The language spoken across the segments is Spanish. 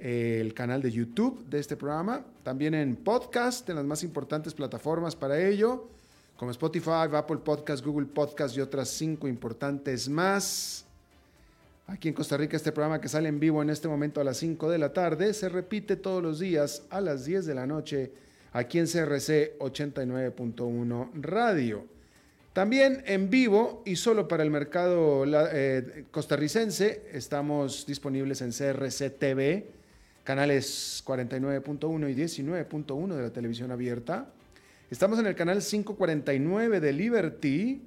el canal de YouTube de este programa, también en podcast, en las más importantes plataformas para ello, como Spotify, Apple Podcast, Google Podcast y otras cinco importantes más. Aquí en Costa Rica este programa que sale en vivo en este momento a las 5 de la tarde se repite todos los días a las 10 de la noche aquí en CRC 89.1 Radio. También en vivo y solo para el mercado eh, costarricense estamos disponibles en CRC TV canales 49.1 y 19.1 de la televisión abierta. Estamos en el canal 549 de Liberty,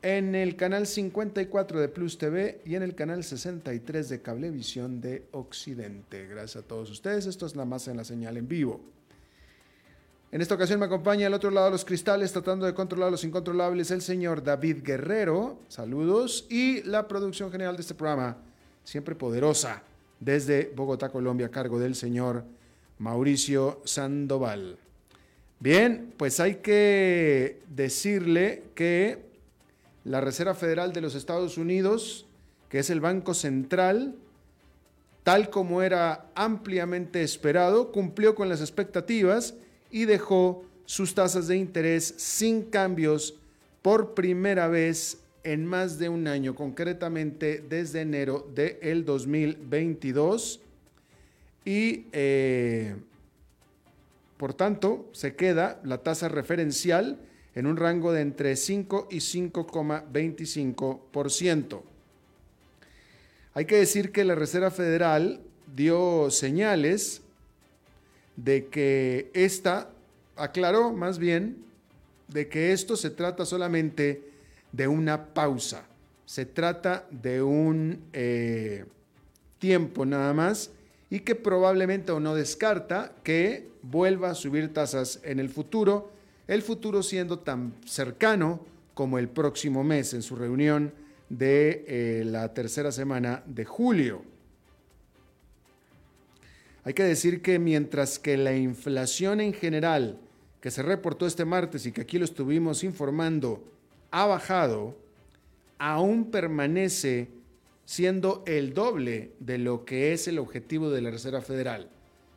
en el canal 54 de Plus TV y en el canal 63 de Cablevisión de Occidente. Gracias a todos ustedes. Esto es la más en la señal en vivo. En esta ocasión me acompaña al otro lado de los cristales, tratando de controlar los incontrolables, el señor David Guerrero. Saludos. Y la producción general de este programa, siempre poderosa, desde Bogotá, Colombia, a cargo del señor Mauricio Sandoval. Bien, pues hay que decirle que la Reserva Federal de los Estados Unidos, que es el Banco Central, tal como era ampliamente esperado, cumplió con las expectativas y dejó sus tasas de interés sin cambios por primera vez en más de un año, concretamente desde enero del 2022. Y eh, por tanto, se queda la tasa referencial en un rango de entre 5 y 5,25%. Hay que decir que la Reserva Federal dio señales de que esta, aclaró más bien, de que esto se trata solamente de una pausa. Se trata de un eh, tiempo nada más y que probablemente o no descarta que vuelva a subir tasas en el futuro, el futuro siendo tan cercano como el próximo mes en su reunión de eh, la tercera semana de julio. Hay que decir que mientras que la inflación en general que se reportó este martes y que aquí lo estuvimos informando ha bajado, aún permanece siendo el doble de lo que es el objetivo de la Reserva Federal.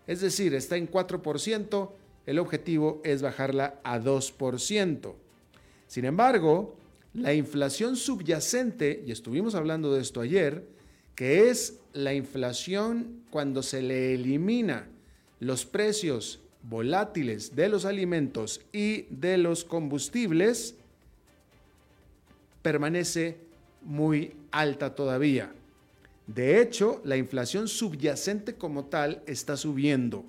Es decir, está en 4%, el objetivo es bajarla a 2%. Sin embargo, la inflación subyacente, y estuvimos hablando de esto ayer, que es la inflación cuando se le elimina los precios volátiles de los alimentos y de los combustibles, permanece muy alta todavía. De hecho, la inflación subyacente como tal está subiendo.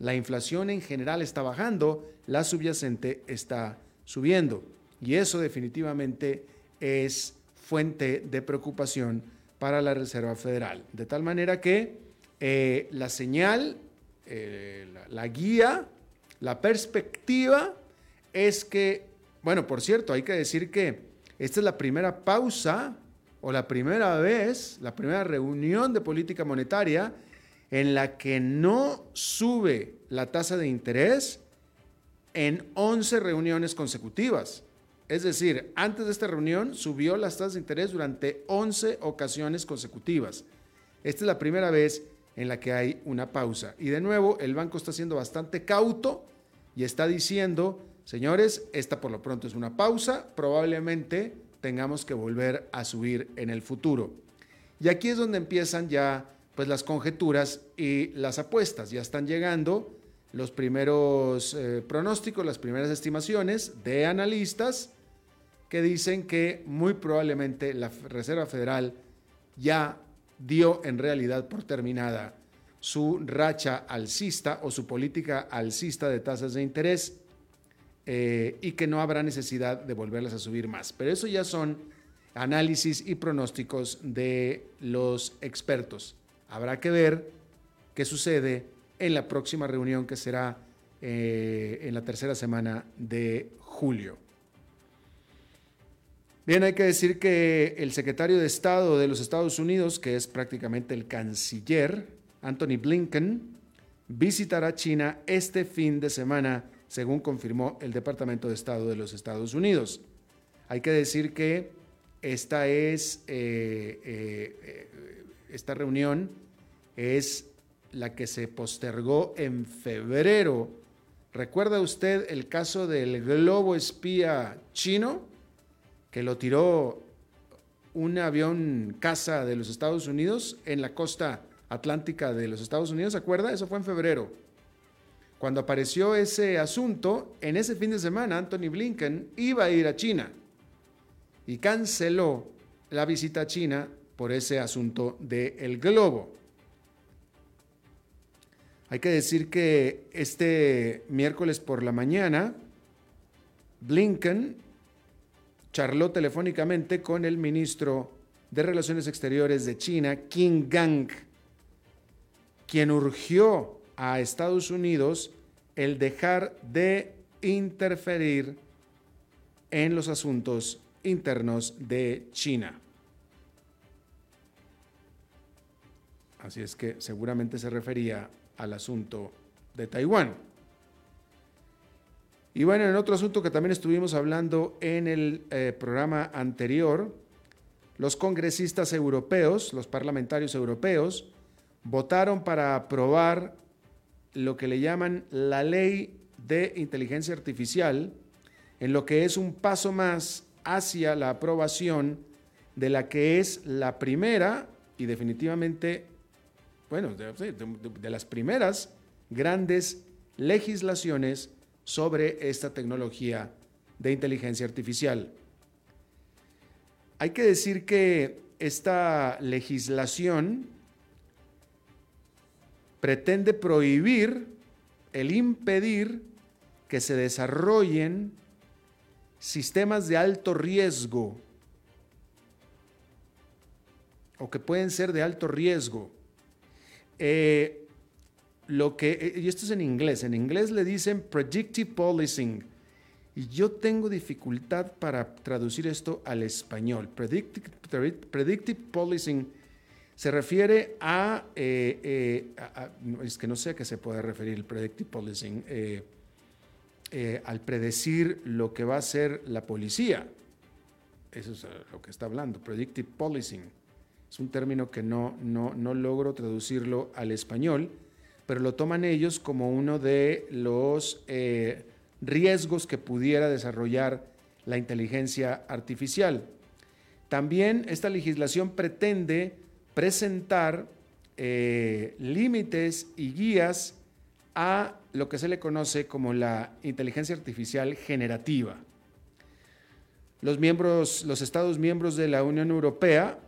la inflación en general está bajando, la subyacente está subiendo. Y eso definitivamente es fuente de preocupación para la Reserva Federal. De tal manera que eh, la señal, eh, la, guía, la perspectiva es que, bueno, por cierto, hay que decir que esta es la primera pausa o la primera vez, la primera reunión de política monetaria en la que no sube la tasa de interés en 11 reuniones consecutivas. Es decir, antes de esta reunión subió las tasas de interés durante 11 ocasiones consecutivas. Esta es la primera vez en la que hay una pausa. Y de nuevo, el banco está siendo bastante cauto y está diciendo, señores, esta por lo pronto es una pausa, probablemente tengamos que volver a subir en el futuro. Y aquí es donde empiezan ya pues las conjeturas y las apuestas. Ya están llegando los primeros eh, pronósticos, las primeras estimaciones de analistas que dicen que muy probablemente la Reserva Federal ya dio en realidad por terminada su racha alcista o su política alcista de tasas de interés eh, y que no habrá necesidad de volverlas a subir más. Pero eso ya son análisis y pronósticos de los expertos. Habrá que ver qué sucede en la próxima reunión que será eh, en la tercera semana de julio. Bien, hay que decir que el secretario de Estado de los Estados Unidos, que es prácticamente el canciller, Anthony Blinken, visitará China este fin de semana, según confirmó el Departamento de Estado de los Estados Unidos. Hay que decir que esta es eh, eh, esta reunión es la que se postergó en febrero. ¿Recuerda usted el caso del globo espía chino que lo tiró un avión caza de los Estados Unidos en la costa atlántica de los Estados Unidos? ¿Se acuerda? Eso fue en febrero. Cuando apareció ese asunto, en ese fin de semana Anthony Blinken iba a ir a China y canceló la visita a China por ese asunto del globo. Hay que decir que este miércoles por la mañana, Blinken charló telefónicamente con el ministro de Relaciones Exteriores de China, Qin Gang, quien urgió a Estados Unidos el dejar de interferir en los asuntos internos de China. Así es que seguramente se refería al asunto de Taiwán. Y bueno, en otro asunto que también estuvimos hablando en el eh, programa anterior, los congresistas europeos, los parlamentarios europeos, votaron para aprobar lo que le llaman la ley de inteligencia artificial, en lo que es un paso más hacia la aprobación de la que es la primera y definitivamente bueno, de, las primeras grandes legislaciones sobre esta tecnología de inteligencia artificial. Hay que decir que esta legislación pretende prohibir el impedir que se desarrollen sistemas de alto riesgo o que pueden ser de alto riesgo eh, lo que, eh, y esto es en inglés, en inglés le dicen predictive policing. Y yo tengo dificultad para traducir esto al español. Predictive, predictive policing se refiere a, eh, es que no sé a qué se puede referir el predictive policing, al predecir lo que va a hacer la policía. Eso es lo que está hablando, predictive policing. Es un término que no, no, logro traducirlo al español, pero lo toman ellos como uno de los eh, riesgos que pudiera desarrollar la inteligencia artificial. También esta legislación pretende presentar eh, límites y guías a lo que se le conoce como la inteligencia artificial generativa. Los miembros, los Estados miembros de la Unión Europea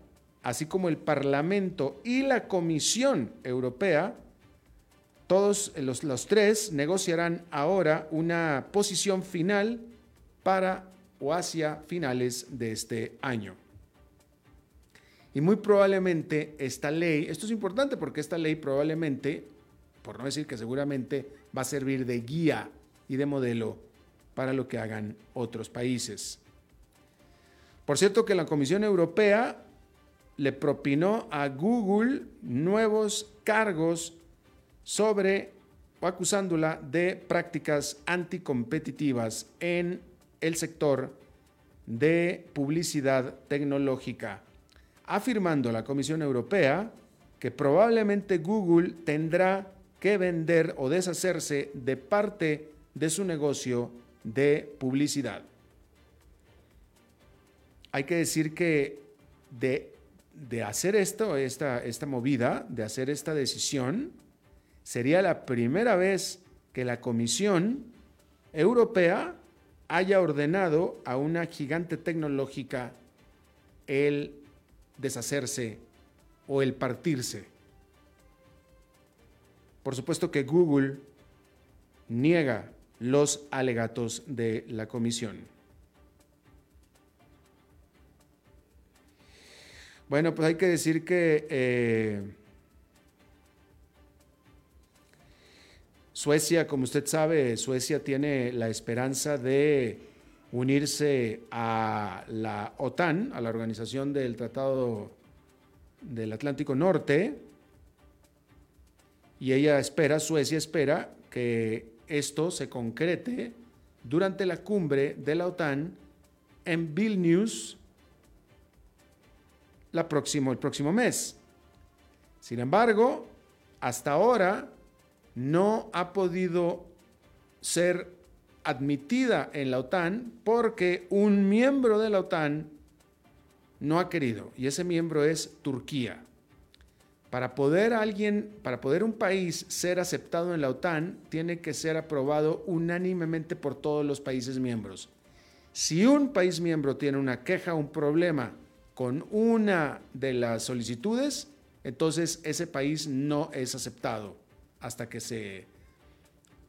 así como el Parlamento y la Comisión Europea, todos los, los tres negociarán ahora una posición final para o hacia finales de este año. Y muy probablemente esta ley, esto es importante porque esta ley probablemente, por no decir que seguramente, va a servir de guía y de modelo para lo que hagan otros países. Por cierto que la Comisión Europea le propinó a Google nuevos cargos sobre acusándola de prácticas anticompetitivas en el sector de publicidad tecnológica, afirmando la Comisión Europea que probablemente Google tendrá que vender o deshacerse de parte de su negocio de publicidad. Hay que decir que de, de hacer esto, esta, esta movida, de hacer esta decisión, sería la primera vez que la Comisión Europea haya ordenado a una gigante tecnológica el deshacerse o el partirse. Por supuesto que Google niega los alegatos de la comisión. Bueno, pues hay que decir que eh, Suecia, como usted sabe, Suecia tiene la esperanza de unirse a la OTAN, a la Organización del Tratado del Atlántico Norte, y ella espera, Suecia espera que esto se concrete durante la cumbre de la OTAN en Vilnius la próximo, el próximo mes. Sin embargo, hasta ahora no ha podido ser admitida en la OTAN porque un miembro de la OTAN no ha querido, y ese miembro es Turquía. Para poder alguien, para poder un país ser aceptado en la OTAN, tiene que ser aprobado unánimemente por todos los países miembros. Si un país miembro tiene una queja, un problema con una de las solicitudes, entonces ese país no es aceptado hasta que se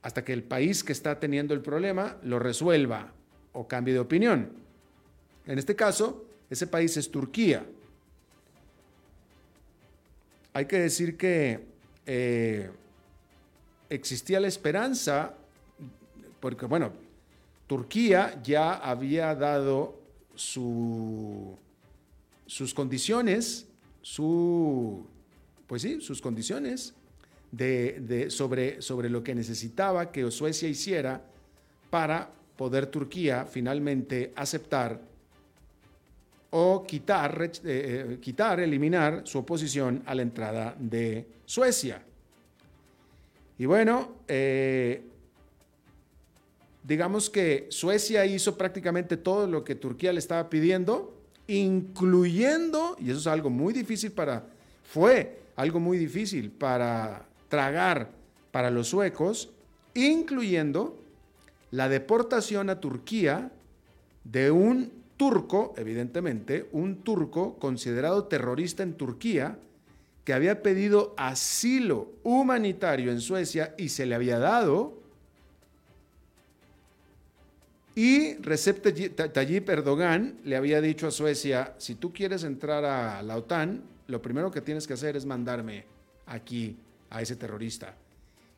hasta que el país que está teniendo el problema lo resuelva o cambie de opinión. En este caso, ese país es Turquía. Hay que decir que eh, existía la esperanza, porque bueno, Turquía ya había dado su, sus condiciones, su, pues sí, sus condiciones de, sobre, sobre lo que necesitaba que Suecia hiciera para poder Turquía finalmente aceptar o quitar, eh, eh, quitar, eliminar su oposición a la entrada de Suecia. Y bueno, eh, digamos que Suecia hizo prácticamente todo lo que Turquía le estaba pidiendo, incluyendo, y eso es algo muy difícil para, fue algo muy difícil para tragar para los suecos, incluyendo la deportación a Turquía de un turco, evidentemente, un turco considerado terrorista en Turquía, que había pedido asilo humanitario en Suecia y se le había dado. Y Recep Tayyip Erdogan le había dicho a Suecia, si tú quieres entrar a la OTAN, lo primero que tienes que hacer es mandarme aquí a ese terrorista.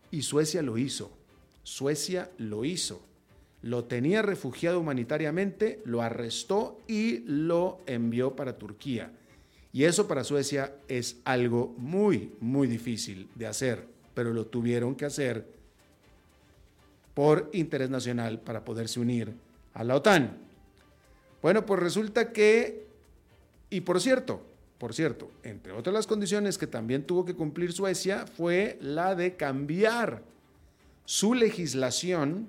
Y Suecia lo hizo. Suecia lo hizo. Lo tenía refugiado humanitariamente, lo arrestó y lo envió para Turquía. Y eso para Suecia es algo muy, muy difícil de hacer, pero lo tuvieron que hacer por interés nacional para poderse unir a la OTAN. Bueno, pues resulta que, y por cierto, por cierto, entre otras las condiciones que también tuvo que cumplir Suecia fue la de cambiar su legislación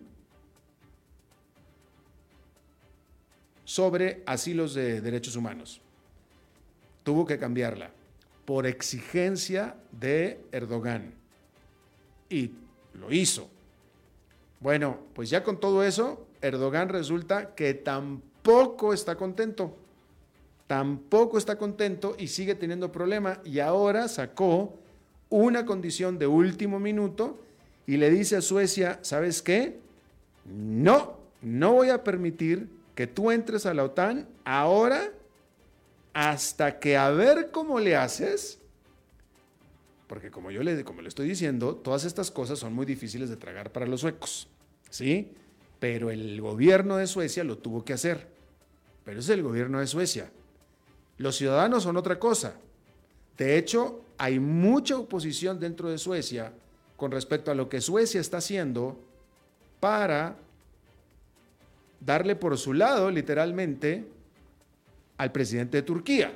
sobre asilos de derechos humanos. Tuvo que cambiarla por exigencia de Erdogan. Y lo hizo. Bueno, pues ya con todo eso, Erdogan resulta que tampoco está contento tampoco está contento y sigue teniendo problema y ahora sacó una condición de último minuto y le dice a Suecia, ¿sabes qué? No, no voy a permitir que tú entres a la OTAN ahora hasta que a ver cómo le haces, porque como yo le, como le estoy diciendo, todas estas cosas son muy difíciles de tragar para los suecos, ¿sí? Pero el gobierno de Suecia lo tuvo que hacer, pero es el gobierno de Suecia. Los ciudadanos son otra cosa. De hecho, hay mucha oposición dentro de Suecia con respecto a lo que Suecia está haciendo para darle por su lado, literalmente, al presidente de Turquía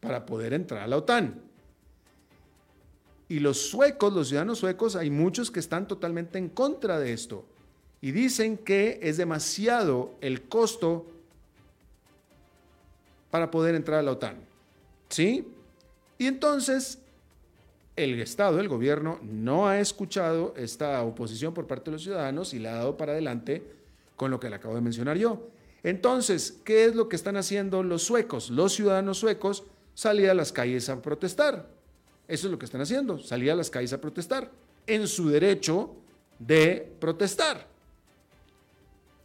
para poder entrar a la OTAN. Y los suecos, los ciudadanos suecos, hay muchos que están totalmente en contra de esto y dicen que es demasiado el costo para poder entrar a la OTAN. ¿Sí? Y entonces el Estado, el gobierno, no ha escuchado esta oposición por parte de los ciudadanos y la ha dado para adelante con lo que le acabo de mencionar yo. Entonces, ¿qué es lo que están haciendo los suecos? Los ciudadanos suecos salir a las calles a protestar. Eso es lo que están haciendo, salir a las calles a protestar, en su derecho de protestar,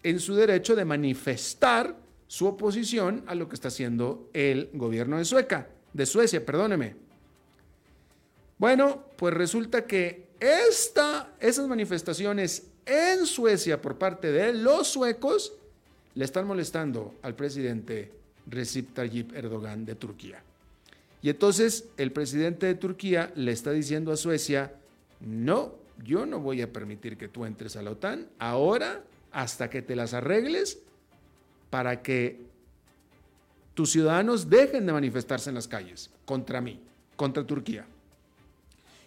en su derecho de manifestar su oposición a lo que está haciendo el gobierno de Sueca, de Suecia, perdóneme. Bueno, pues resulta que esta, esas manifestaciones en Suecia por parte de los suecos le están molestando al presidente Recep Tayyip Erdogan de Turquía. Y entonces el presidente de Turquía le está diciendo a Suecia, no, yo no voy a permitir que tú entres a la OTAN ahora hasta que te las arregles para que tus ciudadanos dejen de manifestarse en las calles contra mí, contra Turquía.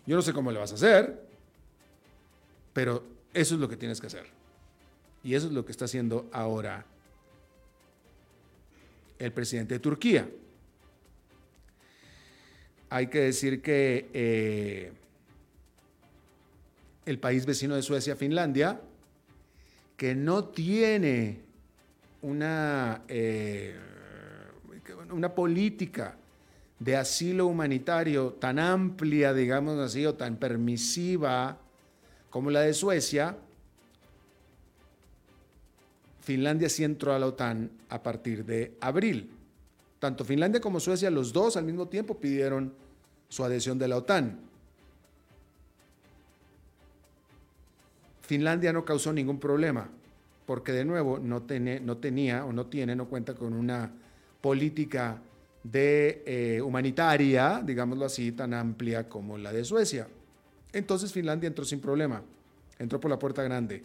Yo no sé cómo le vas a hacer, pero eso es lo que tienes que hacer. Y eso es lo que está haciendo ahora el presidente de Turquía. Hay que decir que eh, el país vecino de Suecia, Finlandia, que no tiene una, eh, una política de asilo humanitario tan amplia, digamos así, o tan permisiva como la de Suecia, Finlandia sí entró a la OTAN a partir de abril. Tanto Finlandia como Suecia, los dos al mismo tiempo pidieron su adhesión de la OTAN. Finlandia no causó ningún problema, porque de nuevo no, no tenía o no tiene, no cuenta con una política de eh, humanitaria, digámoslo así, tan amplia como la de Suecia. Entonces Finlandia entró sin problema, entró por la puerta grande.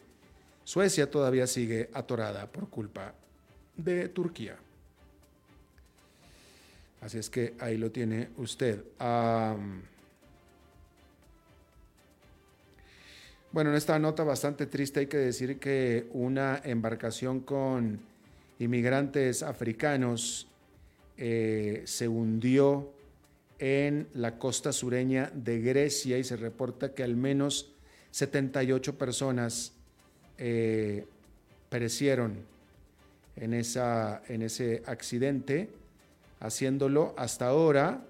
Suecia todavía sigue atorada por culpa de Turquía. Así es que ahí lo tiene usted. Bueno, en esta nota bastante triste hay que decir que una embarcación con inmigrantes africanos eh, se hundió en la costa sureña de Grecia y se reporta que al menos 78 personas eh, perecieron en, esa, en ese accidente, haciéndolo hasta ahora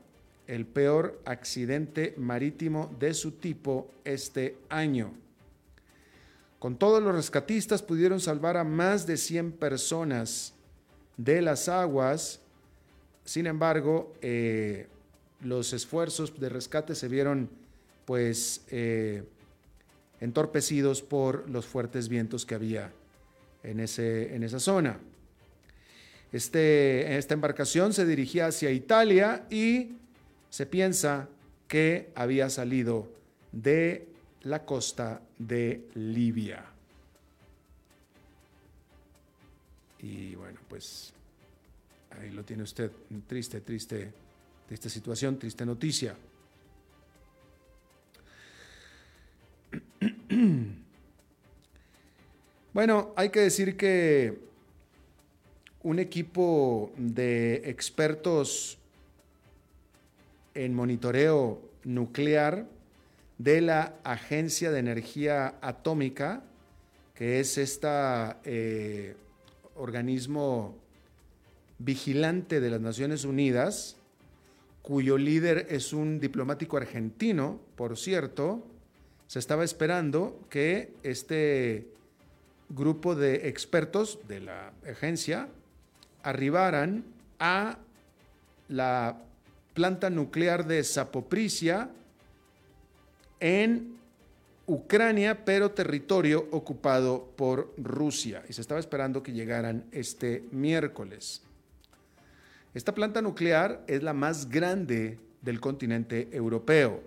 el peor accidente marítimo de su tipo este año. Con todos los rescatistas pudieron salvar a más de 100 personas de las aguas. Sin embargo, eh, los esfuerzos de rescate se vieron pues eh, entorpecidos por los fuertes vientos que había en, ese, en esa zona. Este, esta embarcación se dirigía hacia Italia y se piensa que había salido de la costa de Libia. Y bueno, pues ahí lo tiene usted, triste, triste esta situación, triste noticia. Bueno, hay que decir que un equipo de expertos en monitoreo nuclear de la Agencia de Energía Atómica, que es este organismo vigilante de las Naciones Unidas, cuyo líder es un diplomático argentino, por cierto, se estaba esperando que este grupo de expertos de la agencia arribaran a la planta nuclear de Zapoprisia en Ucrania, pero territorio ocupado por Rusia. Y se estaba esperando que llegaran este miércoles. Esta planta nuclear es la más grande del continente europeo.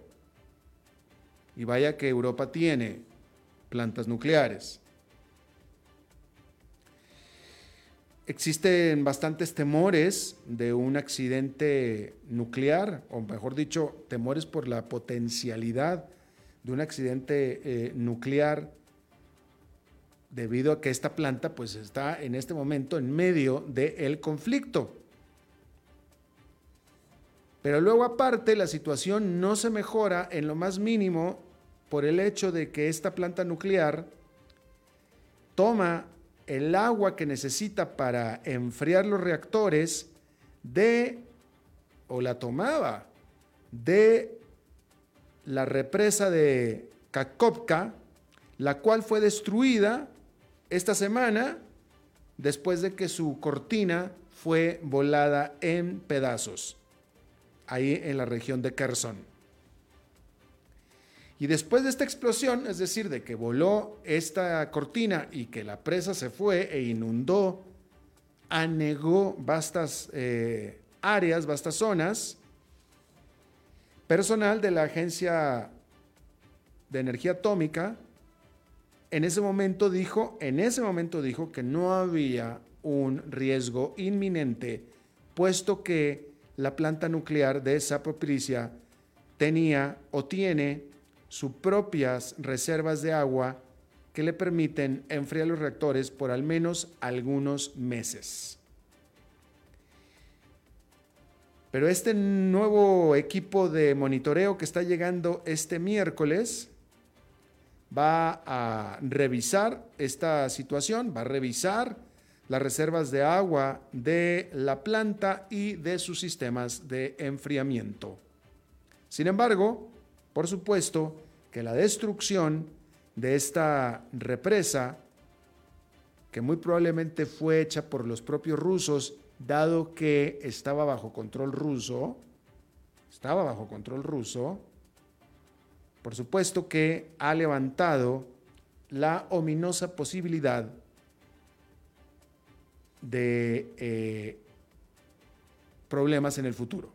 Y vaya que Europa tiene plantas nucleares. Existen bastantes temores de un accidente nuclear, o mejor dicho, temores por la potencialidad de un accidente eh, nuclear debido a que esta planta pues está en este momento en medio del conflicto. Pero luego aparte la situación no se mejora en lo más mínimo por el hecho de que esta planta nuclear toma el agua que necesita para enfriar los reactores de, o la tomaba, de la represa de Kakovka, la cual fue destruida esta semana después de que su cortina fue volada en pedazos, ahí en la región de Kherson. Y después de esta explosión, es decir, de que voló esta cortina y que la presa se fue e inundó, anegó vastas eh, áreas, vastas zonas, personal de la Agencia de Energía Atómica en ese momento dijo, en ese momento dijo que no había un riesgo inminente, puesto que la planta nuclear de Zapoprisia tenía o tiene sus propias reservas de agua que le permiten enfriar los reactores por al menos algunos meses. Pero este nuevo equipo de monitoreo que está llegando este miércoles va a revisar esta situación, va a revisar las reservas de agua de la planta y de sus sistemas de enfriamiento. Sin embargo, por supuesto que la destrucción de esta represa, que muy probablemente fue hecha por los propios rusos, dado que estaba bajo control ruso, estaba bajo control ruso, por supuesto que ha levantado la ominosa posibilidad de eh, problemas en el futuro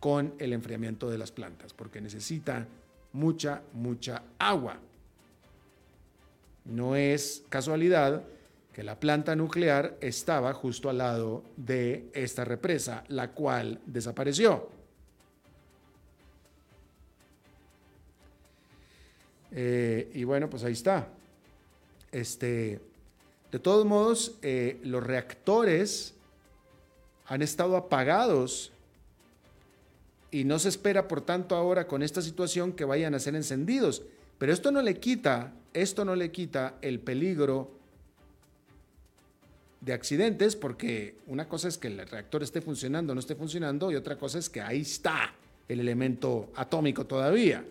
con el enfriamiento de las plantas, porque necesita mucha, mucha agua. No es casualidad que la planta nuclear estaba justo al lado de esta represa, la cual desapareció. Eh, y bueno, pues ahí está. Este, de todos modos, eh, los reactores han estado apagados y no se espera, por tanto, ahora con esta situación que vayan a ser encendidos. Pero esto no le quita, esto no le quita el peligro de accidentes, porque una cosa es que el reactor esté funcionando o no esté funcionando, y otra cosa es que ahí está el elemento atómico todavía.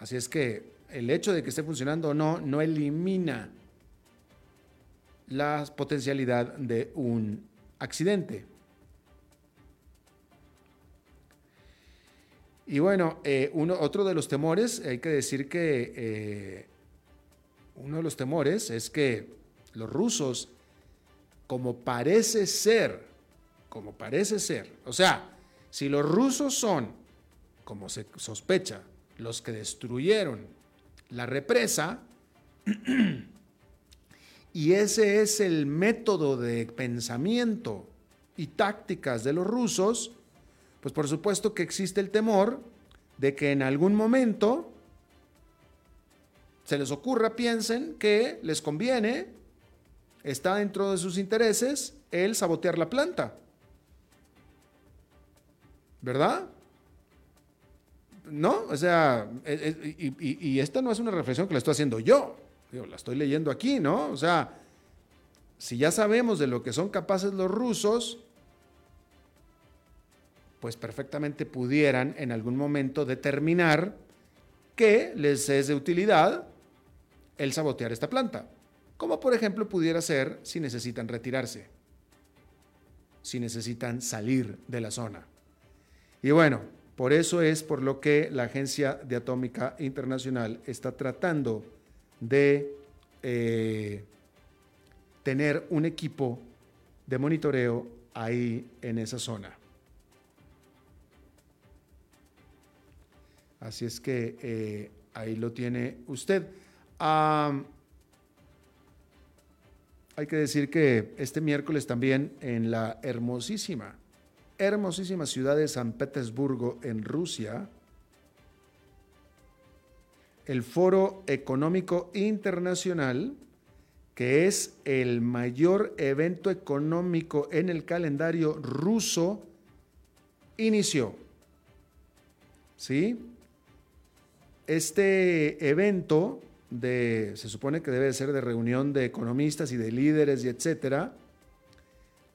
Así es que el hecho de que esté funcionando o no, no elimina la potencialidad de un accidente. Y bueno, eh, uno, otro de los temores, hay que decir que eh, uno de los temores es que los rusos, como parece ser, como parece ser, o sea, si los rusos son, como se sospecha, los que destruyeron la represa, y ese es el método de pensamiento y tácticas de los rusos, pues por supuesto que existe el temor de que en algún momento se les ocurra, piensen que les conviene, está dentro de sus intereses el sabotear la planta. ¿Verdad? ¿No? O sea, y, esta no es una reflexión que la estoy haciendo yo, la estoy leyendo aquí, ¿no? O sea, si ya sabemos de lo que son capaces los rusos, pues perfectamente pudieran en algún momento determinar que les es de utilidad el sabotear esta planta, como por ejemplo pudiera ser si necesitan retirarse, si necesitan salir de la zona. Y bueno, por eso es por lo que la Agencia de Atómica Internacional está tratando de eh, tener un equipo de monitoreo ahí en esa zona. Así es que eh, ahí lo tiene usted. Hay que decir que este miércoles también en la hermosísima, hermosísima ciudad de San Petersburgo, en Rusia, el Foro Económico Internacional, que es el mayor evento económico en el calendario ruso, inició. ¿Sí? Este evento de, se supone que debe ser de reunión de economistas y de líderes y etcétera,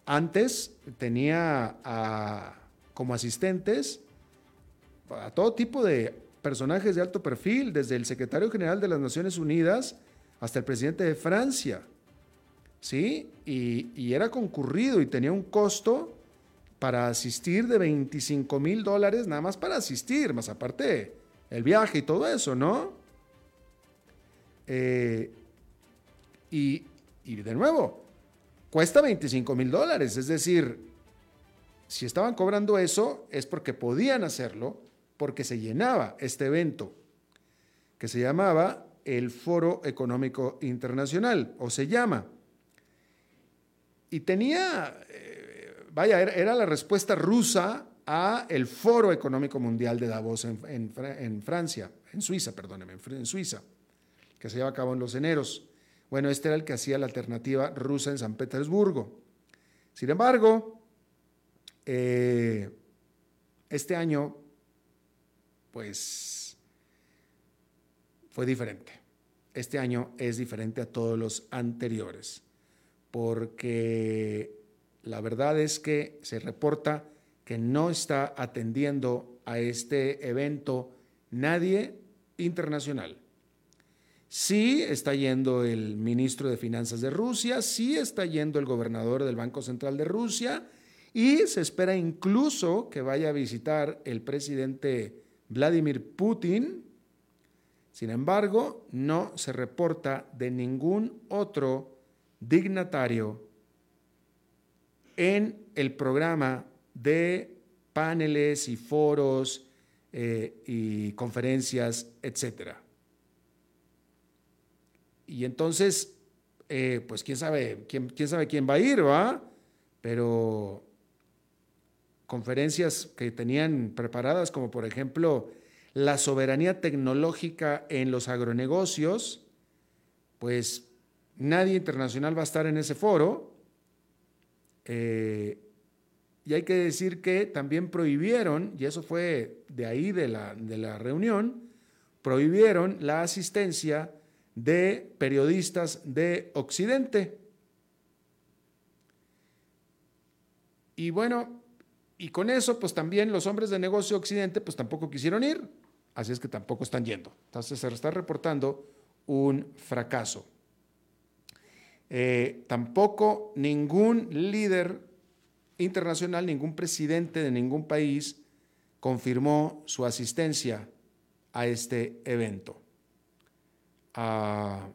antes tenía como asistentes a todo tipo de personajes de alto perfil, desde el secretario general de las Naciones Unidas hasta el presidente de Francia. ¿Sí? Y, y era concurrido y tenía un costo para asistir de 25 mil dólares, nada más para asistir, más aparte el viaje y todo eso, ¿no? Eh, y, y de nuevo, cuesta 25 mil dólares, es decir, si estaban cobrando eso es porque podían hacerlo, porque se llenaba este evento, que se llamaba el Foro Económico Internacional, o se llama. Y tenía, eh, vaya, era, la respuesta rusa a el Foro Económico Mundial de Davos en, Francia, en Suiza, perdóneme, en Suiza, que se lleva a cabo en los eneros. Bueno, este era el que hacía la alternativa rusa en San Petersburgo. Sin embargo, eh, este año, pues, fue diferente. Este año es diferente a todos los anteriores, porque la verdad es que se reporta que no está atendiendo a este evento nadie internacional. Sí está yendo el ministro de Finanzas de Rusia, sí está yendo el gobernador del Banco Central de Rusia y se espera incluso que vaya a visitar el presidente Vladimir Putin. Sin embargo, no se reporta de ningún otro dignatario en el programa de paneles y foros eh, y conferencias, etc. Y entonces, eh, pues quién sabe, quién, quién sabe quién va a ir, ¿va? Pero conferencias que tenían preparadas, como por ejemplo la soberanía tecnológica en los agronegocios, pues nadie internacional va a estar en ese foro. Eh, y hay que decir que también prohibieron, y eso fue de ahí de la, de la reunión, prohibieron la asistencia de periodistas de Occidente. Y bueno, y con eso, pues también los hombres de negocio Occidente, pues tampoco quisieron ir, así es que tampoco están yendo. Entonces se está reportando un fracaso. Eh, tampoco ningún líder internacional, ningún presidente de ningún país confirmó su asistencia a este evento. Ah,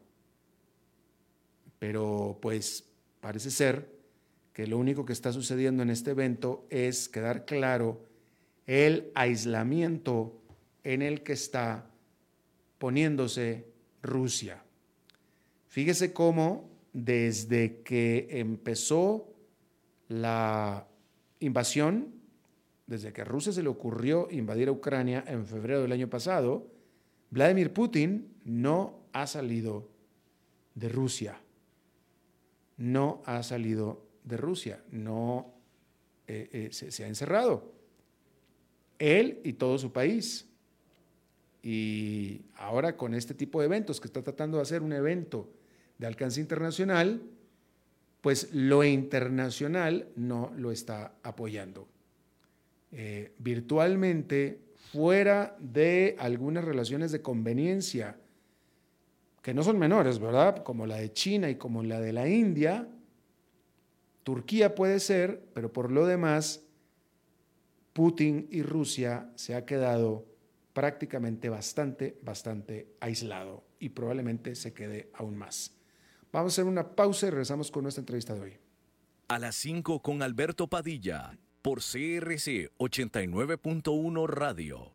pero pues parece ser que lo único que está sucediendo en este evento es quedar claro el aislamiento en el que está poniéndose Rusia. Fíjese cómo desde que empezó la invasión, desde que a Rusia se le ocurrió invadir a Ucrania en febrero del año pasado, Vladimir Putin no ha salido de Rusia. No ha salido de Rusia, no eh, eh, se, ha encerrado. Él y todo su país. Y ahora con este tipo de eventos, que está tratando de hacer un evento de alcance internacional, pues lo internacional no lo está apoyando. eh, virtualmente fuera de algunas relaciones de conveniencia que no son menores, ¿verdad? Como la de China y como la de la India. Turquía puede ser, pero por lo demás, Putin y Rusia se ha quedado prácticamente bastante, bastante aislado y probablemente se quede aún más. Vamos a hacer una pausa y regresamos con nuestra entrevista de hoy. A las 5 con Alberto Padilla, por CRC 89.1 Radio.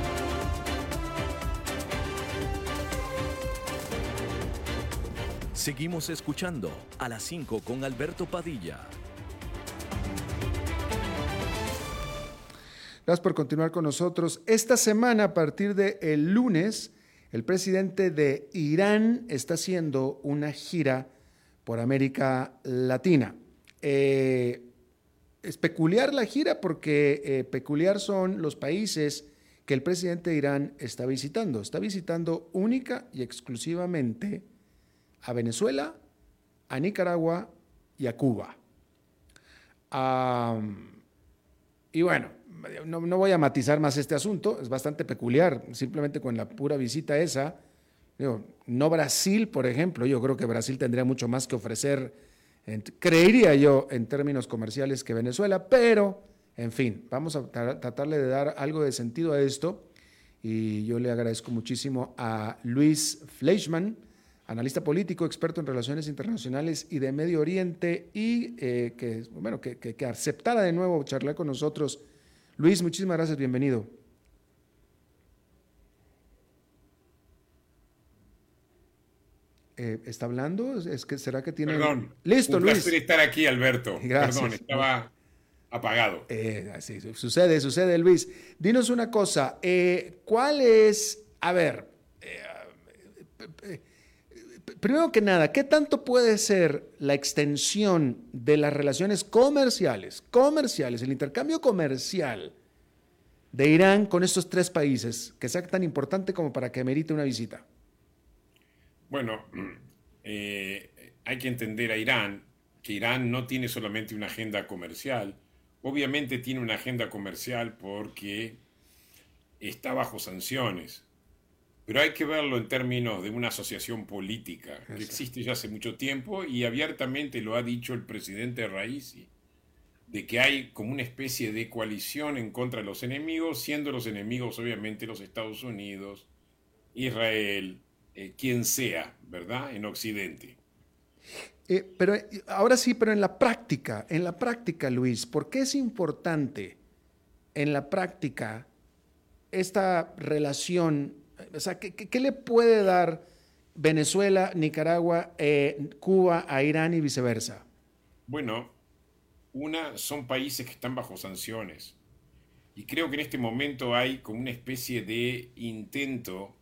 Seguimos escuchando a las 5 con Alberto Padilla. Gracias por continuar con nosotros. Esta semana, a partir del el lunes, el presidente de Irán está haciendo una gira por América Latina. Eh, es peculiar la gira porque eh, peculiar son los países que el presidente de Irán está visitando. Está visitando única y exclusivamente a Venezuela, a Nicaragua y a Cuba. y bueno, no, voy a matizar más este asunto, es bastante peculiar, simplemente con la pura visita esa. no Brasil, por ejemplo, yo creo que Brasil tendría mucho más que ofrecer, creería yo, en términos comerciales que Venezuela, pero, en fin, vamos a tratarle de dar algo de sentido a esto. Y yo le agradezco muchísimo a Luis Fleischmann, analista político, experto en relaciones internacionales y de Medio Oriente, y eh, que, bueno, que, que, aceptara de nuevo charlar con nosotros. Luis, muchísimas gracias, bienvenido. Eh, ¿Está hablando? ¿Es que, ¿Será que tiene...? Perdón. Listo, un Luis. placer estar aquí, Alberto. Gracias. Perdón, estaba apagado. Eh, así sucede, sucede, Luis. Dinos una cosa, ¿cuál es, a ver, primero que nada, ¿qué tanto puede ser la extensión de las relaciones comerciales, comerciales, el intercambio comercial de Irán con estos tres países, que sea tan importante como para que merite una visita? Bueno, eh, hay que entender a Irán que Irán no tiene solamente una agenda comercial, obviamente tiene una agenda comercial porque está bajo sanciones pero hay que verlo en términos de una asociación política que existe ya hace mucho tiempo y abiertamente lo ha dicho el presidente Raisi, de que hay como una especie de coalición en contra de los enemigos, siendo los enemigos obviamente los Estados Unidos, Israel, eh, quien sea, ¿verdad? En Occidente. Eh, pero eh, ahora sí, pero en la práctica, en la práctica, Luis, ¿por qué es importante en la práctica esta relación o sea, ¿qué, le puede dar Venezuela, Nicaragua, eh, Cuba a Irán y viceversa? Bueno, una son países que están bajo sanciones. Y creo que en este momento hay como una especie de intento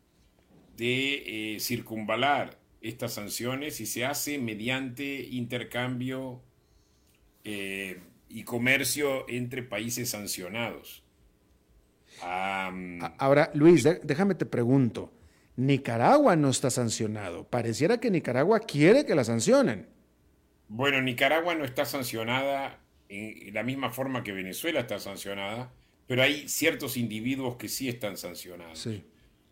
de eh, circunvalar estas sanciones y se hace mediante intercambio eh, y comercio entre países sancionados. Ahora, Luis, déjame te pregunto. Nicaragua no está sancionado. Pareciera que Nicaragua quiere que la sancionen. Bueno, Nicaragua no está sancionada en la misma forma que Venezuela está sancionada, pero hay ciertos individuos que sí están sancionados.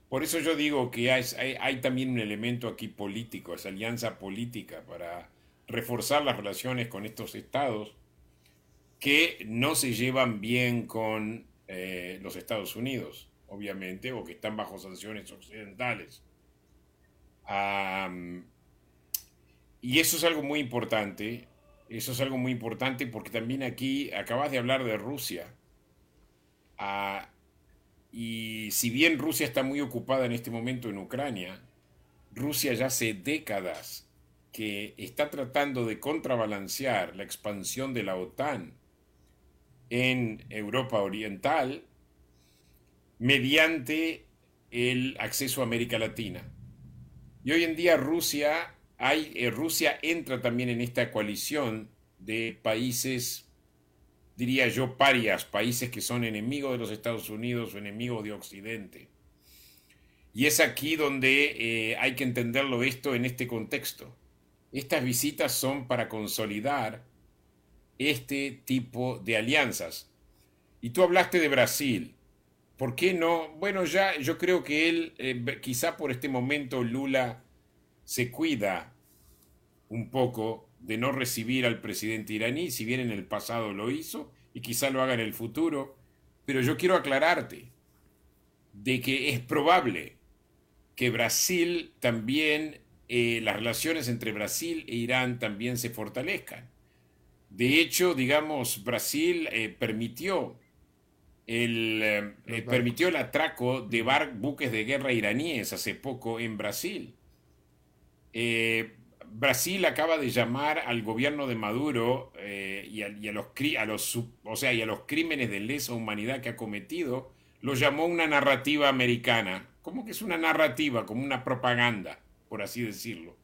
Por eso yo digo que hay, hay, también un elemento aquí político, esa alianza política para reforzar las relaciones con estos estados que no se llevan bien con eh, los Estados Unidos, obviamente, o que están bajo sanciones occidentales. y eso es algo muy importante, eso es algo muy importante porque también aquí acabas de hablar de Rusia. Ah, y si bien Rusia está muy ocupada en este momento en Ucrania, Rusia ya hace décadas que está tratando de contrabalancear la expansión de la OTAN en Europa Oriental mediante el acceso a América Latina. Y hoy en día Rusia, hay, eh, Rusia entra también en esta coalición de países, diría yo, parias, países que son enemigos de los Estados Unidos o enemigos de Occidente. Y es aquí donde eh, hay que entenderlo esto en este contexto. Estas visitas son para consolidar este tipo de alianzas. Y tú hablaste de Brasil. ¿Por qué no? Bueno, ya yo creo que él, eh, quizá por este momento Lula se cuida un poco de no recibir al presidente iraní, si bien en el pasado lo hizo, y quizá lo haga en el futuro. Pero yo quiero aclararte de que es probable que Brasil también, eh, las relaciones entre Brasil e Irán también se fortalezcan. De hecho, digamos, Brasil eh, permitió, el, eh, eh, permitió el atraco de buques de guerra iraníes hace poco en Brasil. Brasil acaba de llamar al gobierno de Maduro y, a, los, a los, o sea, y a los crímenes de lesa humanidad que ha cometido, lo llamó una narrativa americana. ¿Cómo que es una narrativa? Como una propaganda, por así decirlo.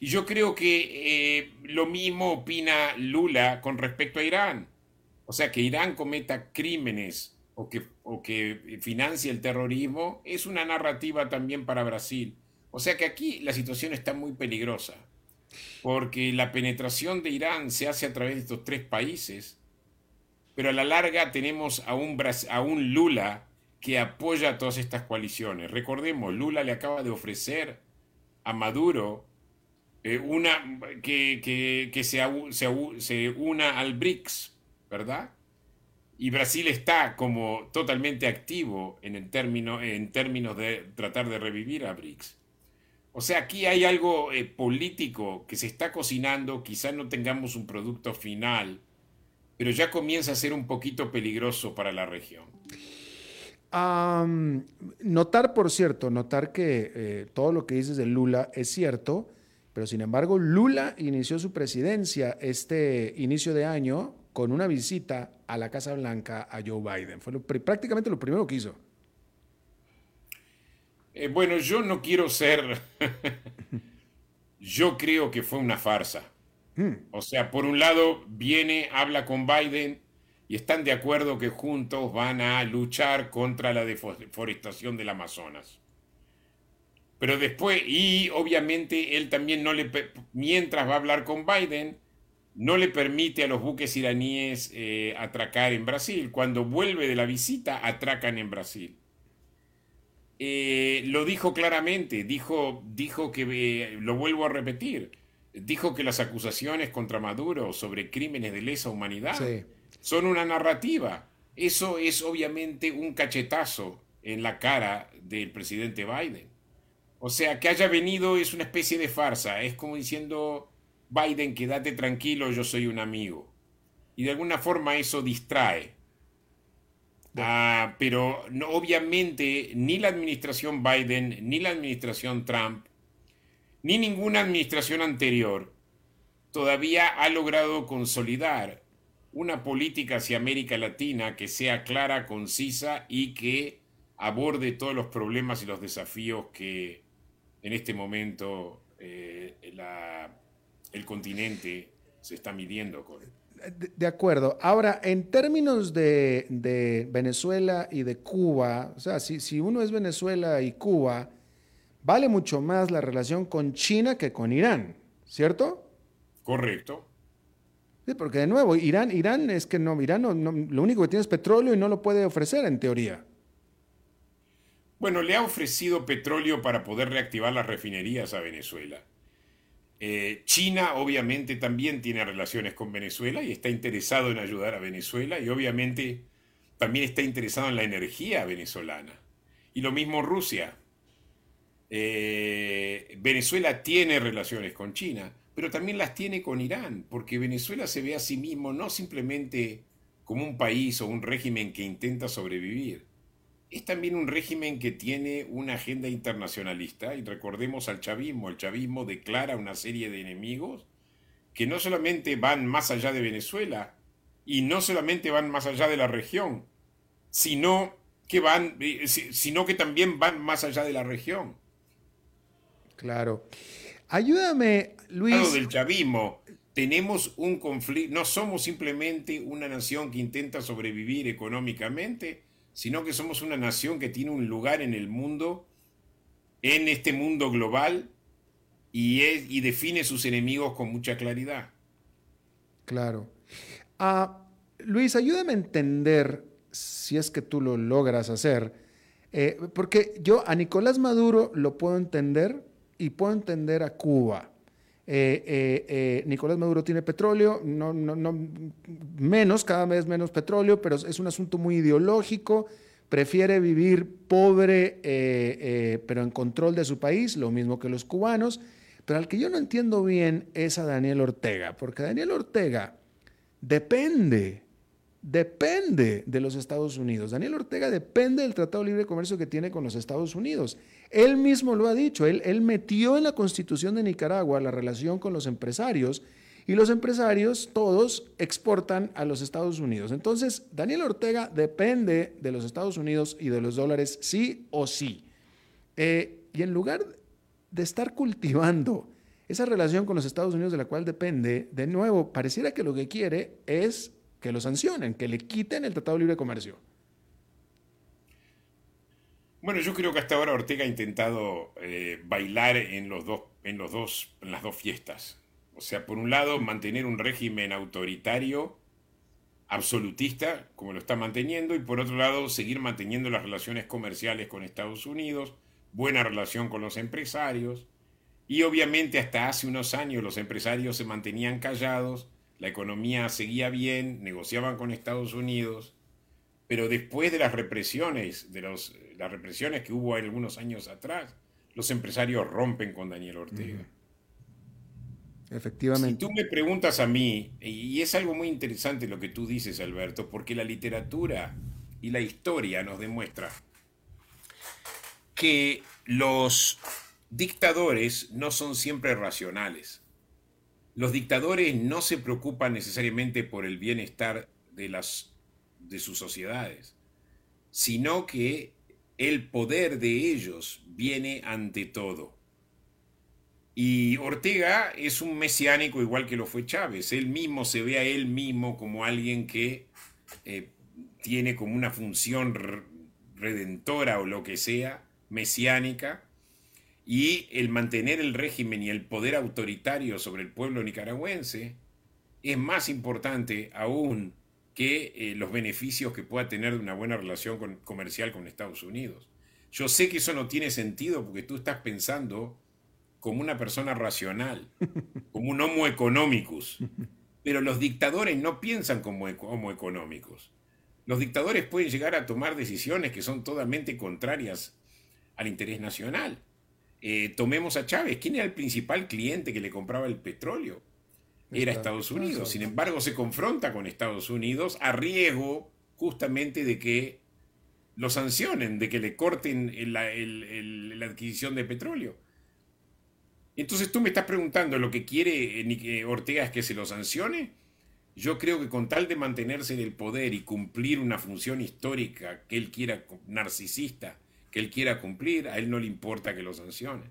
Y yo creo que eh, lo mismo opina Lula con respecto a Irán. O sea, que Irán cometa crímenes o que, o que financie el terrorismo es una narrativa también para Brasil. O sea que aquí la situación está muy peligrosa, porque la penetración de Irán se hace a través de estos tres países, pero a la larga tenemos a un, a un Lula que apoya todas estas coaliciones. Recordemos, Lula le acaba de ofrecer a Maduro eh, una, que, que, se, se, una al BRICS, ¿verdad? Y Brasil está como totalmente activo en, el término, en términos de tratar de revivir a BRICS. O sea, aquí hay algo eh, político que se está cocinando, quizás no tengamos un producto final, pero ya comienza a ser un poquito peligroso para la región. notar, por cierto, notar que eh, todo lo que dices de Lula es cierto, pero sin embargo, Lula inició su presidencia este inicio de año con una visita a la Casa Blanca a Joe Biden. Fue prácticamente lo primero que hizo. Eh, bueno, yo no quiero ser... yo creo que fue una farsa. Hmm. O sea, por un lado viene, habla con Biden y están de acuerdo que juntos van a luchar contra la deforestación del Amazonas. Pero después, y obviamente él también no le, mientras va a hablar con Biden, no le permite a los buques iraníes eh, atracar en Brasil. Cuando vuelve de la visita, atracan en Brasil. Eh, lo dijo claramente, dijo, dijo que, eh, lo vuelvo a repetir, dijo que las acusaciones contra Maduro sobre crímenes de lesa humanidad son una narrativa. Eso es obviamente un cachetazo en la cara del presidente Biden. O sea, que haya venido es una especie de farsa. Es como diciendo, Biden, quédate tranquilo, yo soy un amigo. Y de alguna forma eso distrae. Ah, pero no, obviamente ni la administración Biden, ni la administración Trump, ni ninguna administración anterior todavía ha logrado consolidar una política hacia América Latina que sea clara, concisa y que aborde todos los problemas y los desafíos que, en este momento eh, el continente se está midiendo con. De, acuerdo. Ahora, en términos de, Venezuela y de Cuba, o sea, si, si uno es Venezuela y Cuba, vale mucho más la relación con China que con Irán, ¿cierto? Correcto. Sí, porque de nuevo, Irán, Irán es que no, Irán lo único que tiene es petróleo y no lo puede ofrecer en teoría. Bueno, le ha ofrecido petróleo para poder reactivar las refinerías a Venezuela. Eh, China obviamente también tiene relaciones con Venezuela y está interesado en ayudar a Venezuela y obviamente también está interesado en la energía venezolana. Y lo mismo Rusia. Eh, Venezuela tiene relaciones con China, pero también las tiene con Irán, porque Venezuela se ve a sí mismo no simplemente como un país o un régimen que intenta sobrevivir, es también un régimen que tiene una agenda internacionalista, y recordemos al chavismo, el chavismo declara una serie de enemigos que no solamente van más allá de Venezuela, y no solamente van más allá de la región, sino que van, eh, sino que también van más allá de la región. Claro. Ayúdame, Luis. del chavismo. Tenemos un conflicto, no somos simplemente una nación que intenta sobrevivir económicamente, sino que somos una nación que tiene un lugar en el mundo, en este mundo global, y, es, y define sus enemigos con mucha claridad. Claro. Ah, Luis, ayúdame a entender, si es que tú lo logras hacer, eh, porque yo a Nicolás Maduro lo puedo entender y puedo entender a Cuba. Eh, eh, Nicolás Maduro tiene petróleo, no, no, no, menos, cada vez menos petróleo, pero es un asunto muy ideológico. Prefiere vivir pobre, eh, pero en control de su país, lo mismo que los cubanos. Pero al que yo no entiendo bien es a Daniel Ortega, porque Daniel Ortega depende, depende de los Estados Unidos. Daniel Ortega depende del Tratado de Libre Comercio que tiene con los Estados Unidos. Él mismo lo ha dicho, él, metió en la constitución de Nicaragua la relación con los empresarios y los empresarios todos exportan a los Estados Unidos. Entonces, Daniel Ortega depende de los Estados Unidos y de los dólares sí o sí. Eh, y en lugar de estar cultivando esa relación con los Estados Unidos de la cual depende, de nuevo, pareciera que lo que quiere es que lo sancionen, que le quiten el Tratado de Libre Comercio. Bueno, yo creo que hasta ahora Ortega ha intentado eh, bailar en, los dos, en, los dos, en las dos fiestas. O sea, por un lado, mantener un régimen autoritario, absolutista, como lo está manteniendo, y por otro lado, seguir manteniendo las relaciones comerciales con Estados Unidos, buena relación con los empresarios, y obviamente hasta hace unos años los empresarios se mantenían callados, la economía seguía bien, negociaban con Estados Unidos, pero después de las represiones, de los, las represiones que hubo algunos años atrás, los empresarios rompen con Daniel Ortega. Efectivamente. Si tú me preguntas a mí, y es algo muy interesante lo que tú dices, Alberto, porque la literatura y la historia nos demuestra que los dictadores no son siempre racionales. Los dictadores no se preocupan necesariamente por el bienestar de las de sus sociedades, sino que el poder de ellos viene ante todo. Y Ortega es un mesiánico igual que lo fue Chávez. Él mismo se ve a él mismo como alguien que eh, tiene como una función redentora o lo que sea, mesiánica, y el mantener el régimen y el poder autoritario sobre el pueblo nicaragüense es más importante aún que eh, los beneficios que pueda tener de una buena relación comercial con Estados Unidos. Yo sé que eso no tiene sentido porque tú estás pensando como una persona racional, como un homo economicus, pero los dictadores no piensan como homo económicos. Los dictadores pueden llegar a tomar decisiones que son totalmente contrarias al interés nacional. Eh, tomemos a Chávez. ¿Quién era el principal cliente que le compraba el petróleo? Era Estados Unidos. Sin embargo, se confronta con Estados Unidos a riesgo justamente de que lo sancionen, de que le corten la, adquisición de petróleo. Entonces tú me estás preguntando, ¿lo que quiere eh, Ortega es que se lo sancione? Yo creo que con tal de mantenerse en el poder y cumplir una función histórica que él quiera, narcisista, que él quiera cumplir, a él no le importa que lo sancione.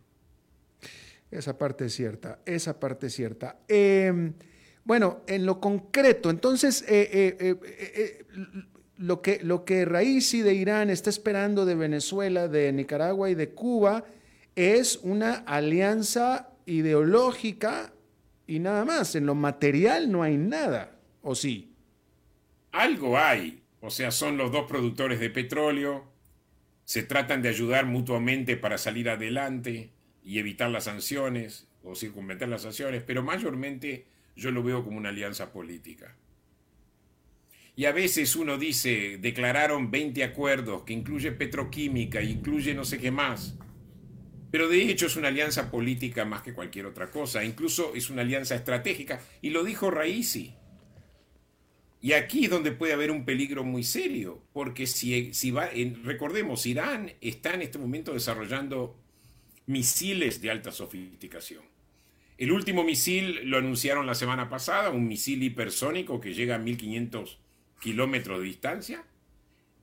Esa parte es cierta, esa parte es cierta. Em, bueno, en lo concreto, entonces, eh, eh, eh, lo, que, lo que de Irán está esperando de Venezuela, de Nicaragua y de Cuba es una alianza ideológica y nada más. En lo material no hay nada, ¿o sí? Algo hay. O sea, son los dos productores de petróleo, se tratan de ayudar mutuamente para salir adelante y evitar las sanciones. o circunventar las sanciones, pero mayormente yo lo veo como una alianza política. Y a veces uno dice, declararon 20 acuerdos que incluye petroquímica, incluye no sé qué más. Pero de hecho es una alianza política más que cualquier otra cosa. Incluso es una alianza estratégica. Y lo dijo Raisi. Y aquí es donde puede haber un peligro muy serio. Porque si, si va, recordemos, Irán está en este momento desarrollando misiles de alta sofisticación. El último misil lo anunciaron la semana pasada, un misil hipersónico que llega a 1500 kilómetros de distancia.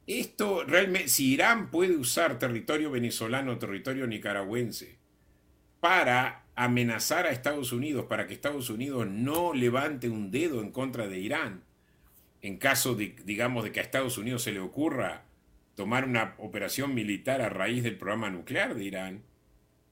Esto realmente, si Irán puede usar territorio venezolano, territorio nicaragüense, para amenazar a Estados Unidos, para que Estados Unidos no levante un dedo en contra de Irán, en caso de, digamos, de que a Estados Unidos se le ocurra tomar una operación militar a raíz del programa nuclear de Irán,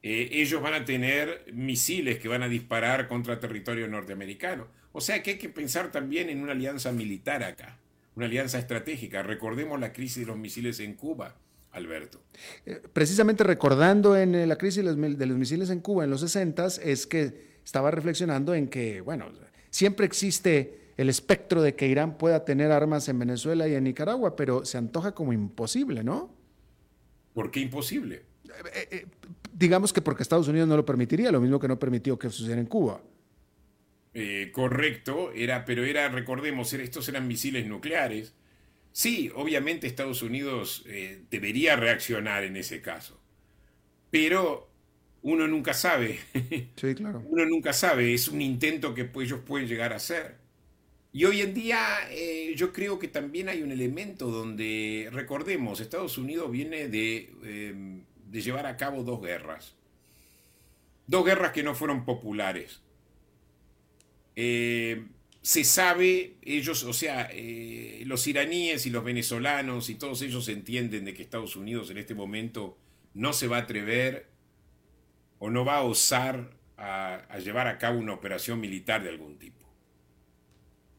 eh, ellos van a tener misiles que van a disparar contra territorio norteamericano. O sea que hay que pensar también en una alianza militar acá una alianza estratégica. Recordemos la crisis de los misiles en Cuba, Alberto. Eh, precisamente recordando en eh, la crisis de los, misiles en Cuba en los 60 es que estaba reflexionando en que, bueno, siempre existe el espectro de que Irán pueda tener armas en Venezuela y en Nicaragua, pero se antoja como imposible, ¿no? ¿Por qué imposible? Eh, digamos que porque Estados Unidos no lo permitiría, lo mismo que no permitió que sucediera en Cuba. Eh, correcto, era, pero era, recordemos, estos eran misiles nucleares. Sí, obviamente Estados Unidos eh, debería reaccionar en ese caso, pero uno nunca sabe. Sí, claro. Uno nunca sabe, es un intento que pues, ellos pueden llegar a hacer. Y hoy en día eh, yo creo que también hay un elemento donde, recordemos, Estados Unidos viene de, de llevar a cabo dos guerras. Dos guerras que no fueron populares eh, se sabe, ellos, o sea, eh, los iraníes y los venezolanos y todos ellos entienden de que Estados Unidos en este momento no se va a atrever o no va a osar a, llevar a cabo una operación militar de algún tipo.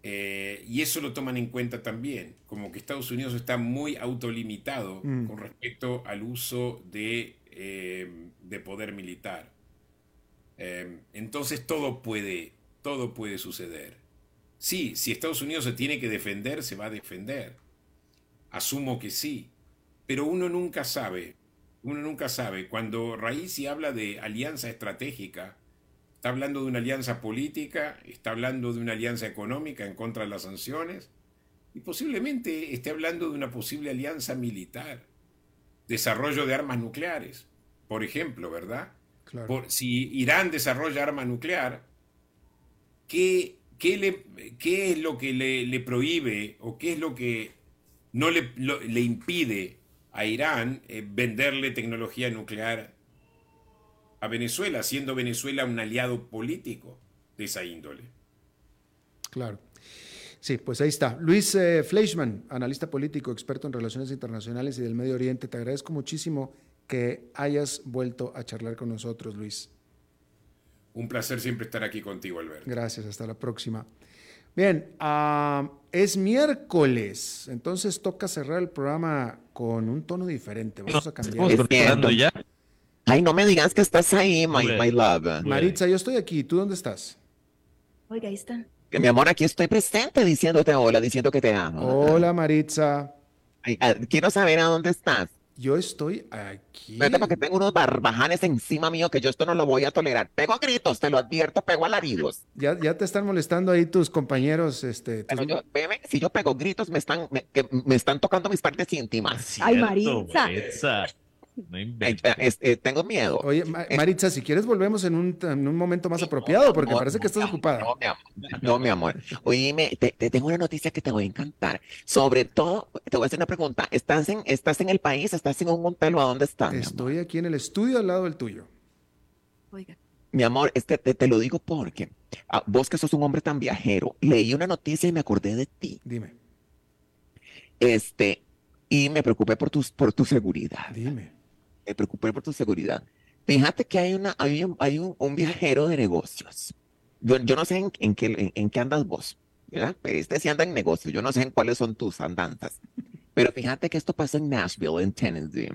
Eh, y eso lo toman en cuenta también, como que Estados Unidos está muy autolimitado mm. con respecto al uso de, de poder militar. entonces todo puede todo puede suceder. Sí, si Estados Unidos se tiene que defender, se va a defender. Asumo que sí. Pero uno nunca sabe, uno nunca sabe. Cuando Raisi habla de alianza estratégica, está hablando de una alianza política, está hablando de una alianza económica en contra de las sanciones, y posiblemente esté hablando de una posible alianza militar, desarrollo de armas nucleares, por ejemplo, ¿verdad? Por, si Irán desarrolla arma nuclear, ¿qué, le, qué es lo que le, prohíbe o qué es lo que no le, le impide a Irán eh, venderle tecnología nuclear a Venezuela, siendo Venezuela un aliado político de esa índole? Claro. Sí, pues ahí está. Luis eh, Fleischmann, analista político, experto en relaciones internacionales y del Medio Oriente, te agradezco muchísimo que hayas vuelto a charlar con nosotros, Luis. Un placer siempre estar aquí contigo, Alberto. Gracias, hasta la próxima. Bien, ah, es miércoles, entonces toca cerrar el programa con un tono diferente. Vamos a cambiar. ya? Ay, no me digas que estás ahí, my, love. Maritza, yo estoy aquí. ¿Tú dónde estás? Oiga, ahí está. Que mi amor, aquí estoy presente diciéndote hola, diciendo que te amo. Hola, Maritza. Ah, quiero saber a dónde estás. Yo estoy aquí. Vete porque tengo unos barbajanes encima mío que yo esto no lo voy a tolerar. Pego a gritos, te lo advierto, pego alaridos. Ya, ya te están molestando ahí tus compañeros. Este, si yo pego gritos, me están, me, me están tocando mis partes íntimas. Ay, Maritza. No eh, tengo miedo. Oye, Maritza, si quieres volvemos en un, en un momento más apropiado, porque parece que estás ocupada. No, mi amor. No, mi amor. Oye, te, tengo una noticia que te voy a encantar. Sobre todo, te voy a hacer una pregunta. ¿Estás en, estás en el país? ¿Estás en un hotel o a dónde estás? Estoy aquí en el estudio al lado del tuyo. Oiga. Mi amor, este, te, te lo digo porque ah, vos que sos un hombre tan viajero, leí una noticia y me acordé de ti. Dime. Este, y me preocupé por tu, por tu seguridad. Dime me preocupé por tu seguridad. Fíjate que hay, una, hay, un, hay un, viajero de negocios. Yo, yo no sé en, qué, en, qué andas vos, ¿verdad? Este sí anda en negocios, yo no sé en cuáles son tus andanzas. Pero fíjate que esto pasó en Nashville, en Tennessee.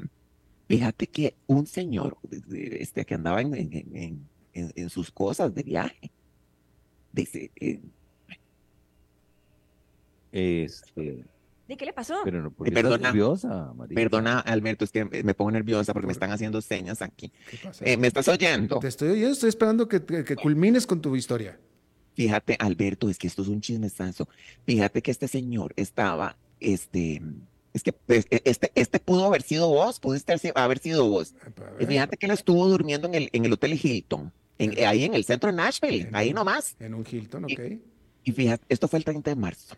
Fíjate que un señor este, que andaba en, en, en, en sus cosas de viaje. Dice, eh, Este, ¿De qué le pasó? pero no, ¿por Eh, perdona. nerviosa, María? perdona, Alberto, es que me pongo nerviosa porque me están haciendo señas aquí. ¿Qué pasa? Eh, ¿Me estás oyendo? Te estoy oyendo, estoy esperando que, que- que culmines con tu historia. Fíjate, Alberto, es que esto es un chismesazo. Fíjate que este señor estaba, este, es que pues, e- este, este pudo haber sido vos, pudiste haber si- haber sido vos. Y Fíjate que él estuvo durmiendo en el, en el Hotel Hilton, en- ahí en el centro de Nashville, En ahí un- nomás. En un Hilton, ok. Y fíjate, esto fue el 30 de marzo.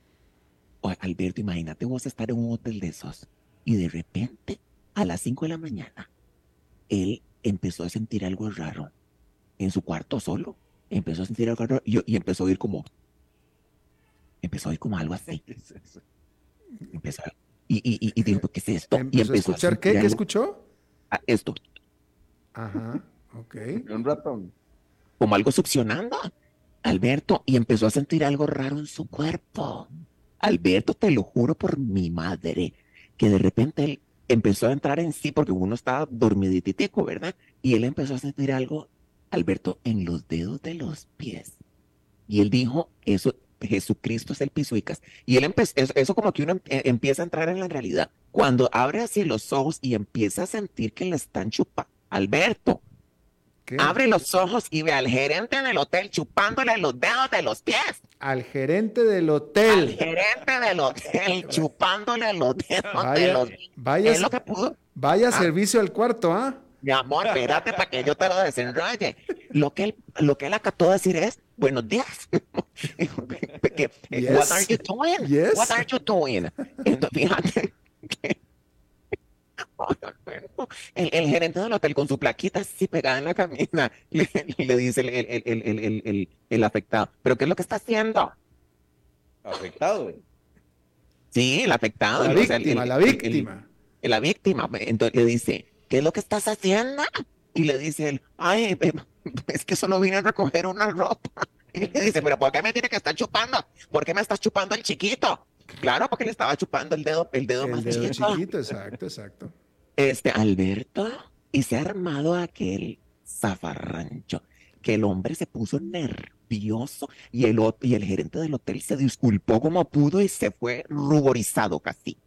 Alberto, imagínate vos estar en un hotel de esos y de repente, a las 5 de la mañana, él empezó a sentir algo raro en su cuarto solo. Empezó a sentir algo raro y, y empezó a oír como, empezó a oír como algo así. Empezó a- y, y, y, y dijo, ¿qué es esto? y Empezó a empezó escuchar, sentir ¿qué? ¿Qué escuchó? esto, Ajá, ok. Un ratón. como algo succionando. Alberto, y empezó a sentir algo raro en su cuerpo. Alberto, te lo juro por mi madre, que de repente él empezó a entrar en sí porque uno estaba dormiditico, ¿verdad? Y él empezó a sentir algo, Alberto, en los dedos de los pies. Y él dijo, eso, Jesucristo es el pisuicas. Y él empezó, eso, eso como que uno em- eh, empieza a entrar en la realidad. Cuando abre así los ojos y empieza a sentir que le están chupando. Alberto, ¿Qué? Abre los ojos y ve al gerente del hotel chupándole los dedos de los pies. Al gerente del Al hotel. gerente del hotel chupándole los dedos de Vaya, los vaya, Es lo que pudo. vaya Ah. servicio al cuarto, ¿ah? Mi amor, espérate para que yo te lo desenrolle. Lo que él, lo que él acató de decir es, buenos días. Yes. What are you doing? Yes. What are you doing? Entonces, fíjate que el, el gerente del hotel con su plaquita así pegada en la camisa le, le dice el, el, el, el, el, el- el afectado, ¿pero qué es lo que está haciendo? Afectado, eh. Sí, el afectado. La o sea, el- víctima, el- la el- el- víctima. la víctima. Entonces le dice, ¿qué es lo que estás haciendo? Y le dice él, ay, eh, es que solo vine a recoger una ropa. Y le dice, pero ¿por qué me tiene que estar chupando? ¿Por qué me estás chupando el chiquito? Claro, porque le estaba chupando el dedo, el dedo más El dedo chiquito. chiquito, exacto, exacto. Este, Alberto, y se ha armado aquel zafarrancho, que el hombre se puso nervioso y el, y el gerente del hotel se disculpó como pudo y se fue ruborizado casi.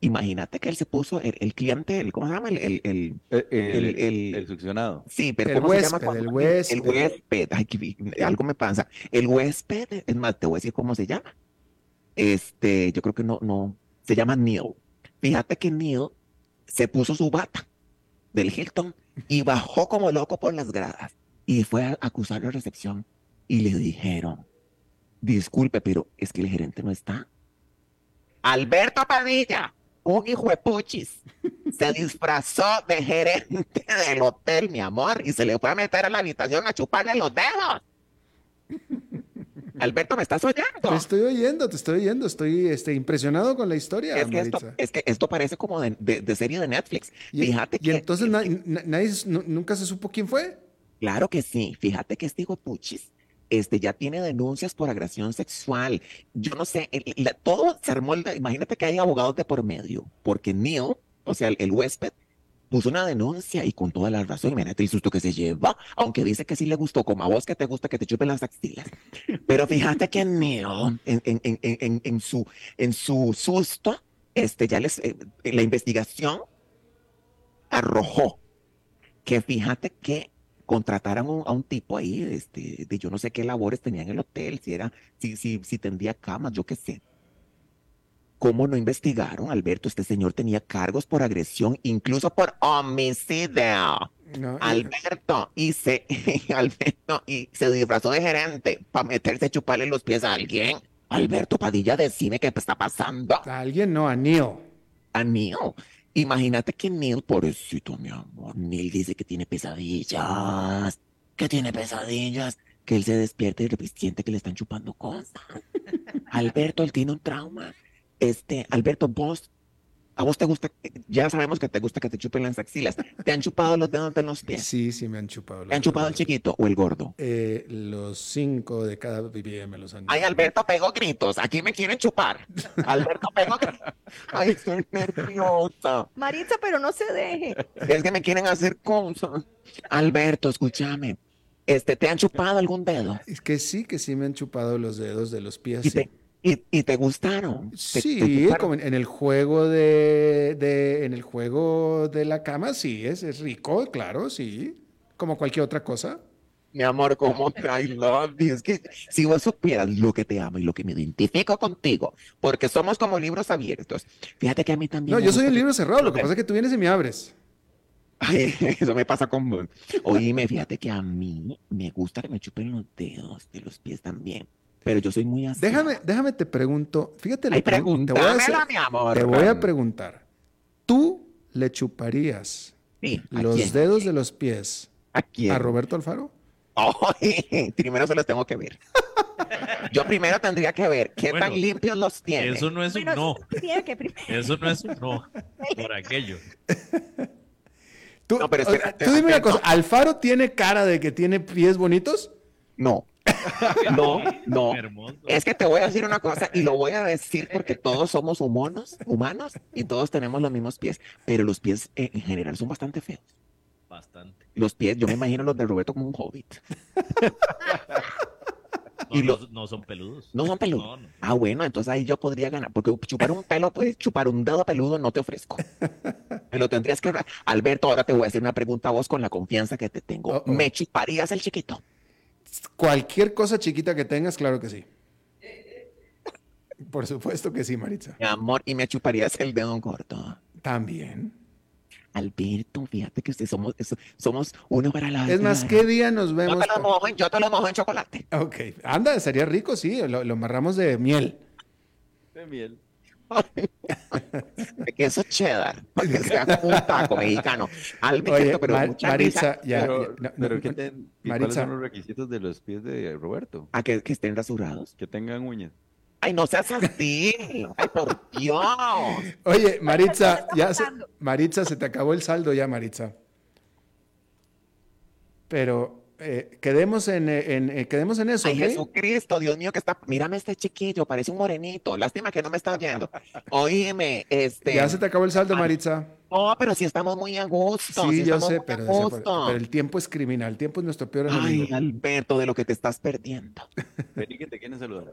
Imagínate que él se puso, el, el cliente, el, ¿cómo se llama? El, el, el- El, el- El- el- el succionado. sí, pero El ¿cómo se llama huésped, cuando- el huésped. El huésped, ay, que vi- algo me pasa. El huésped, es más, te voy a decir cómo se llama. Este, yo creo que no, no, se llama Neil. Fíjate que Neil se puso su bata del Hilton y bajó como loco por las gradas y fue a acusar la recepción y le dijeron, disculpe, pero es que el gerente no está. Alberto Padilla, un hijo de puchis, se disfrazó de gerente del hotel, mi amor, y se le fue a meter a la habitación a chuparle los dedos. Alberto, ¿me estás oyendo? Te estoy oyendo, te estoy oyendo. Estoy este, impresionado con la historia, Es que, esto, es que esto parece como de, de- de serie de Netflix. Y, Fíjate y que, entonces na- na- nadie, nunca se supo quién fue. claro que sí, fíjate que este hijo de puchis este, ya tiene denuncias por agresión sexual. Yo no sé, el- la- todo se armó, el- imagínate que hay abogados de por medio, porque Neil, o sea, el, el huésped, puso una denuncia y con toda la razón, imagínate el susto que se lleva, aunque dice que sí le gustó, como a vos que te gusta que te chupen las axilas. Pero fíjate que Neil, en, en, en, en, su, en su susto, este, ya les, eh, la investigación arrojó que fíjate que contrataron a un tipo ahí, este, de yo no sé qué labores tenía en el hotel, si era, si, si, si tendía camas, yo qué sé. ¿Cómo no investigaron, Alberto? Este señor tenía cargos por agresión, incluso por homicidio. No, Alberto, y se, Alberto, y se disfrazó de gerente para meterse a chuparle los pies a alguien. Alberto Padilla, decime qué está pasando. a alguien no, a Neil. A Neil. Imagínate que Neil, pobrecito, mi amor, Neil dice que tiene pesadillas, que tiene pesadillas, que él se despierta y siente que le están chupando cosas. Alberto, él tiene un trauma. Este, Alberto, vos, a vos te gusta, ya sabemos que te gusta que te chupen las axilas. ¿Te han chupado los dedos de los pies? Sí, sí, me han chupado. ¿Te han chupado el chiquito o el gordo? Eh, los cinco de cada BBM me los han Ay, Alberto, pego gritos. Aquí me quieren chupar. Alberto, pego gritos. Ay, estoy nerviosa. Maritza, pero no se deje. Es que me quieren hacer cosas. Alberto, escúchame. Este, ¿te han chupado algún dedo? Es que sí, que sí me han chupado los dedos de los pies. ¿Y sí. te, y, y te gustaron? ¿Te- te Sí, chuparon? como en, en el juego de, de- en el juego de la cama, sí, es, es rico, claro, sí. Como cualquier otra cosa. Mi amor, ¿cómo te I love you? Es que si vos supieras lo que te amo y lo que me identifico contigo, porque somos como libros abiertos. Fíjate que a mí también. No, yo soy que- libro cerrado, lo que pasa es que tú vienes y me abres. Ay, eso me pasa con vos. Oíme, fíjate que a mí me gusta que me chupen los dedos de los pies también. Pero yo soy muy así. Déjame, déjame te pregunto, fíjate, Ay, te voy a hacer- pregúntamela, mi amor. te voy a preguntar, ¿tú le chuparías Sí, ¿a los quién? dedos de los pies ¿A quién? a Roberto Alfaro? Primero se los tengo que ver. Yo primero tendría que ver qué Bueno, tan limpios los tiene. Eso no es un no. Eso no es un no. Por aquello. Tú, No, pero tú dime una cosa, ¿Alfaro tiene cara de que tiene pies bonitos? No. No, no. Hermoso. Es que te voy a decir una cosa y lo voy a decir porque todos somos humanos, humanos y todos tenemos los mismos pies, pero los pies eh, en general son bastante feos. Bastante. Los pies, yo me imagino los de Roberto como un hobbit. No, Y lo- no, no son peludos. No son peludos. No, no. Ah, bueno, entonces ahí yo podría ganar, porque chupar un pelo, pues chupar un dedo peludo no te ofrezco. Me lo tendrías que... Alberto, ahora te voy a hacer una pregunta a vos con la confianza que te tengo. ¿Me chuparías el chiquito? Cualquier cosa chiquita que tengas, claro que sí. Por supuesto que sí, Maritza. Mi amor, ¿y me chuparías el dedo corto? También. Alberto, fíjate que ustedes somos, eso- somos uno para la Es más, otra. ¿qué día nos Yo vemos? te lo mojo, en- yo te lo mojo en chocolate. Ok, anda, sería rico, sí, lo, lo amarramos de miel. De miel. De queso cheddar, para que sea como un taco mexicano. Oye, pero Mar- mucha Maritza, risa. ya, pero, ya, no, pero no, ¿qué no, ten- ¿y Maritza. ¿cuáles son los requisitos de los pies de Roberto? A que, que estén rasurados. Que tengan uñas. Ay, no seas así. Ay, por Dios. Oye, Maritza, ya se. Maritza, se te acabó el saldo ya, Maritza. Pero eh, quedemos en, eh, en, eh, quedemos en eso, Ay. Jesucristo, Dios mío, que está. Mírame este chiquillo, parece un morenito. Lástima que no me está viendo. Oíme, este. Ya se te acabó el saldo, Ay, Maritza. No, pero si estamos muy a gusto. Sí, si yo estamos sé, muy a pero, pero- gusto. pero el tiempo es criminal, el tiempo es nuestro peor Ay, enemigo. Alberto, de lo que te estás perdiendo. Vení que te quieren saludar.